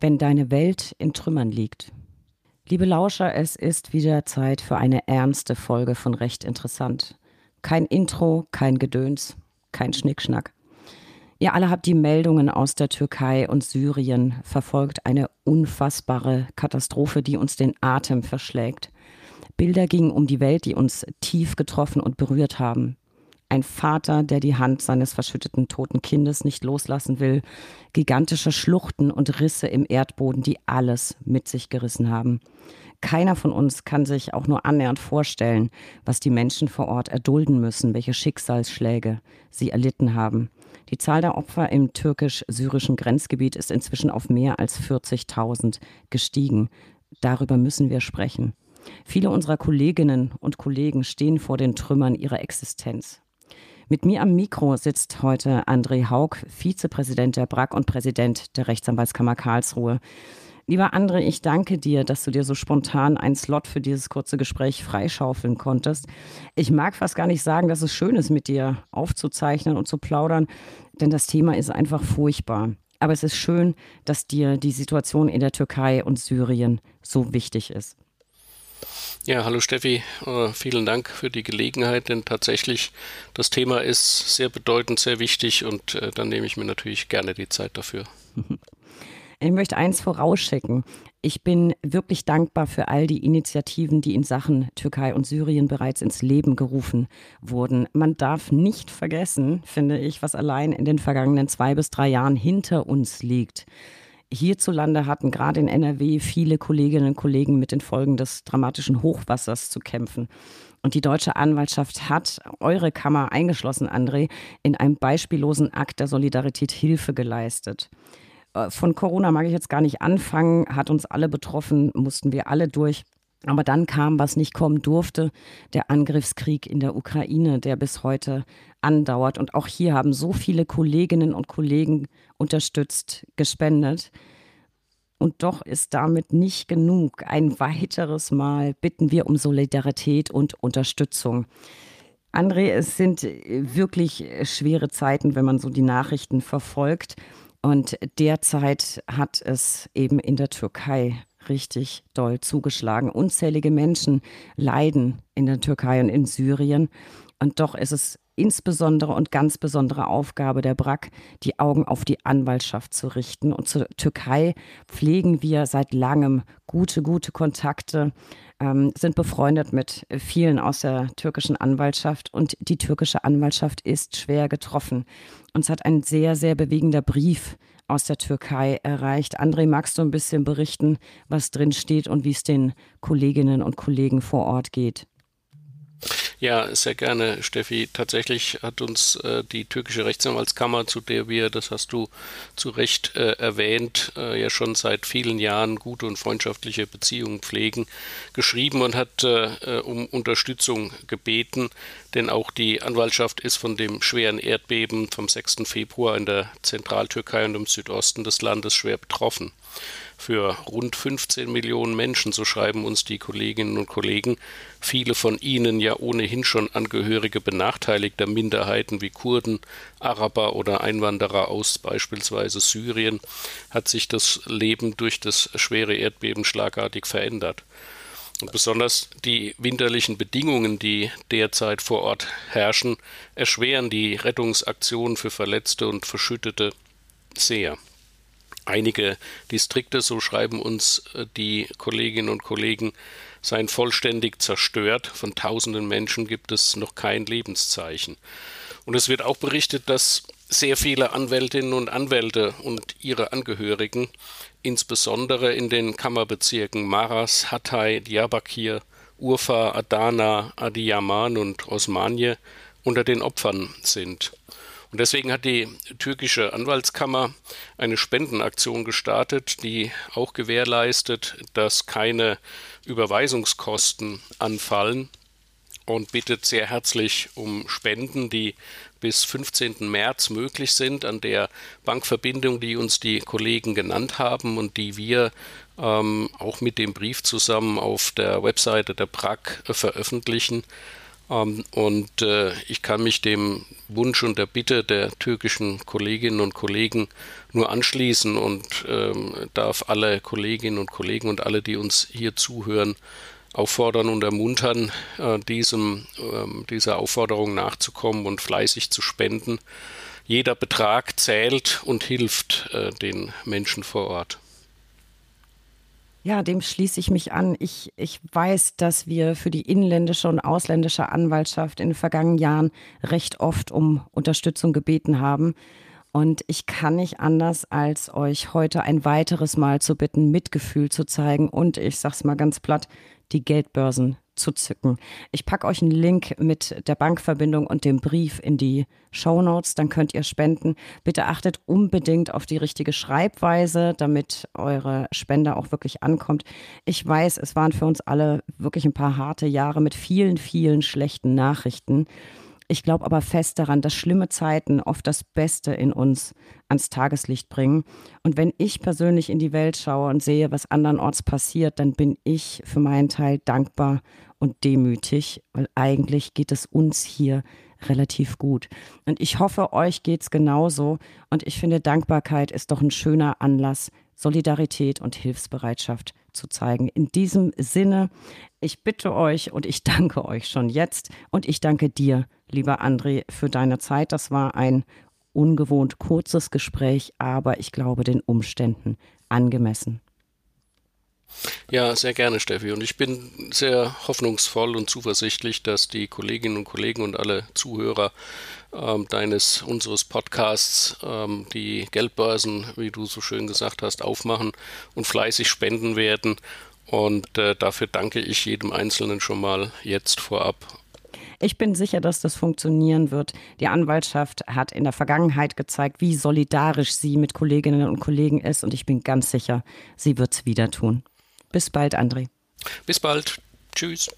wenn deine Welt in Trümmern liegt. Liebe Lauscher, es ist wieder Zeit für eine ernste Folge von Recht Interessant. Kein Intro, kein Gedöns, kein Schnickschnack. Ihr alle habt die Meldungen aus der Türkei und Syrien verfolgt. Eine unfassbare Katastrophe, die uns den Atem verschlägt. Bilder gingen um die Welt, die uns tief getroffen und berührt haben. Ein Vater, der die Hand seines verschütteten toten Kindes nicht loslassen will. Gigantische Schluchten und Risse im Erdboden, die alles mit sich gerissen haben. Keiner von uns kann sich auch nur annähernd vorstellen, was die Menschen vor Ort erdulden müssen, welche Schicksalsschläge sie erlitten haben. Die Zahl der Opfer im türkisch-syrischen Grenzgebiet ist inzwischen auf mehr als 40.000 gestiegen. Darüber müssen wir sprechen. Viele unserer Kolleginnen und Kollegen stehen vor den Trümmern ihrer Existenz. Mit mir am Mikro sitzt heute André Haug, Vizepräsident der BRAG und Präsident der Rechtsanwaltskammer Karlsruhe. Lieber André, ich danke dir, dass du dir so spontan einen Slot für dieses kurze Gespräch freischaufeln konntest. Ich mag fast gar nicht sagen, dass es schön ist, mit dir aufzuzeichnen und zu plaudern, denn das Thema ist einfach furchtbar. Aber es ist schön, dass dir die Situation in der Türkei und Syrien so wichtig ist. Ja, hallo Steffi, uh, vielen Dank für die Gelegenheit, denn tatsächlich das Thema ist sehr bedeutend, sehr wichtig und uh, dann nehme ich mir natürlich gerne die Zeit dafür. Ich möchte eins vorausschicken. Ich bin wirklich dankbar für all die Initiativen, die in Sachen Türkei und Syrien bereits ins Leben gerufen wurden. Man darf nicht vergessen, finde ich, was allein in den vergangenen zwei bis drei Jahren hinter uns liegt. Hierzulande hatten gerade in NRW viele Kolleginnen und Kollegen mit den Folgen des dramatischen Hochwassers zu kämpfen. Und die deutsche Anwaltschaft hat eure Kammer eingeschlossen, André, in einem beispiellosen Akt der Solidarität Hilfe geleistet. Äh, von Corona mag ich jetzt gar nicht anfangen, hat uns alle betroffen, mussten wir alle durch. Aber dann kam, was nicht kommen durfte, der Angriffskrieg in der Ukraine, der bis heute andauert. Und auch hier haben so viele Kolleginnen und Kollegen unterstützt, gespendet. Und doch ist damit nicht genug. Ein weiteres Mal bitten wir um Solidarität und Unterstützung. André, es sind wirklich schwere Zeiten, wenn man so die Nachrichten verfolgt. Und derzeit hat es eben in der Türkei richtig doll zugeschlagen. Unzählige Menschen leiden in der Türkei und in Syrien. Und doch ist es insbesondere und ganz besondere Aufgabe der BRAC, die Augen auf die Anwaltschaft zu richten. Und zur Türkei pflegen wir seit langem gute, gute Kontakte, ähm, sind befreundet mit vielen aus der türkischen Anwaltschaft. Und die türkische Anwaltschaft ist schwer getroffen. Uns hat ein sehr, sehr bewegender Brief aus der Türkei erreicht. André, magst du ein bisschen berichten, was drin steht und wie es den Kolleginnen und Kollegen vor Ort geht? Ja, sehr gerne, Steffi. Tatsächlich hat uns äh, die türkische Rechtsanwaltskammer, zu der wir, das hast du zu Recht äh, erwähnt, äh, ja schon seit vielen Jahren gute und freundschaftliche Beziehungen pflegen, geschrieben und hat äh, äh, um Unterstützung gebeten, denn auch die Anwaltschaft ist von dem schweren Erdbeben vom 6. Februar in der Zentraltürkei und im Südosten des Landes schwer betroffen für rund 15 Millionen Menschen, so schreiben uns die Kolleginnen und Kollegen, viele von ihnen ja ohnehin schon Angehörige benachteiligter Minderheiten wie Kurden, Araber oder Einwanderer aus beispielsweise Syrien, hat sich das Leben durch das schwere Erdbeben schlagartig verändert. Und besonders die winterlichen Bedingungen, die derzeit vor Ort herrschen, erschweren die Rettungsaktionen für Verletzte und Verschüttete sehr einige Distrikte, so schreiben uns äh, die Kolleginnen und Kollegen, seien vollständig zerstört. Von tausenden Menschen gibt es noch kein Lebenszeichen. Und es wird auch berichtet, dass sehr viele Anwältinnen und Anwälte und ihre Angehörigen, insbesondere in den Kammerbezirken Maras, Hatay, Diyarbakir, Urfa, Adana, Adiyaman und Osmanie, unter den Opfern sind. Und deswegen hat die türkische Anwaltskammer eine Spendenaktion gestartet, die auch gewährleistet, dass keine Überweisungskosten anfallen und bittet sehr herzlich um Spenden, die bis 15. März möglich sind an der Bankverbindung, die uns die Kollegen genannt haben und die wir ähm, auch mit dem Brief zusammen auf der Webseite der PRAG veröffentlichen. Ähm, und äh, ich kann mich dem Wunsch und der Bitte der türkischen Kolleginnen und Kollegen nur anschließen und ähm, darf alle Kolleginnen und Kollegen und alle, die uns hier zuhören, auffordern und ermuntern, äh, diesem, ähm, dieser Aufforderung nachzukommen und fleißig zu spenden. Jeder Betrag zählt und hilft äh, den Menschen vor Ort. Ja, dem schließe ich mich an. Ich, ich weiß, dass wir für die inländische und ausländische Anwaltschaft in den vergangenen Jahren recht oft um Unterstützung gebeten haben. Und ich kann nicht anders, als euch heute ein weiteres Mal zu bitten, Mitgefühl zu zeigen und, ich sag's mal ganz platt, die Geldbörsen zu zücken. Ich packe euch einen Link mit der Bankverbindung und dem Brief in die Show Notes, dann könnt ihr spenden. Bitte achtet unbedingt auf die richtige Schreibweise, damit eure Spende auch wirklich ankommt. Ich weiß, es waren für uns alle wirklich ein paar harte Jahre mit vielen, vielen schlechten Nachrichten. Ich glaube aber fest daran, dass schlimme Zeiten oft das Beste in uns ans Tageslicht bringen. Und wenn ich persönlich in die Welt schaue und sehe, was andernorts passiert, dann bin ich für meinen Teil dankbar und demütig, weil eigentlich geht es uns hier relativ gut. Und ich hoffe, euch geht es genauso. Und ich finde, Dankbarkeit ist doch ein schöner Anlass, Solidarität und Hilfsbereitschaft zu zeigen. In diesem Sinne, ich bitte euch und ich danke euch schon jetzt und ich danke dir, lieber André, für deine Zeit. Das war ein ungewohnt kurzes Gespräch, aber ich glaube den Umständen angemessen. Ja, sehr gerne, Steffi. Und ich bin sehr hoffnungsvoll und zuversichtlich, dass die Kolleginnen und Kollegen und alle Zuhörer ähm, deines unseres Podcasts ähm, die Geldbörsen, wie du so schön gesagt hast, aufmachen und fleißig spenden werden. Und äh, dafür danke ich jedem Einzelnen schon mal jetzt vorab. Ich bin sicher, dass das funktionieren wird. Die Anwaltschaft hat in der Vergangenheit gezeigt, wie solidarisch sie mit Kolleginnen und Kollegen ist. Und ich bin ganz sicher, sie wird es wieder tun. Bis bald, André. Bis bald. Tschüss.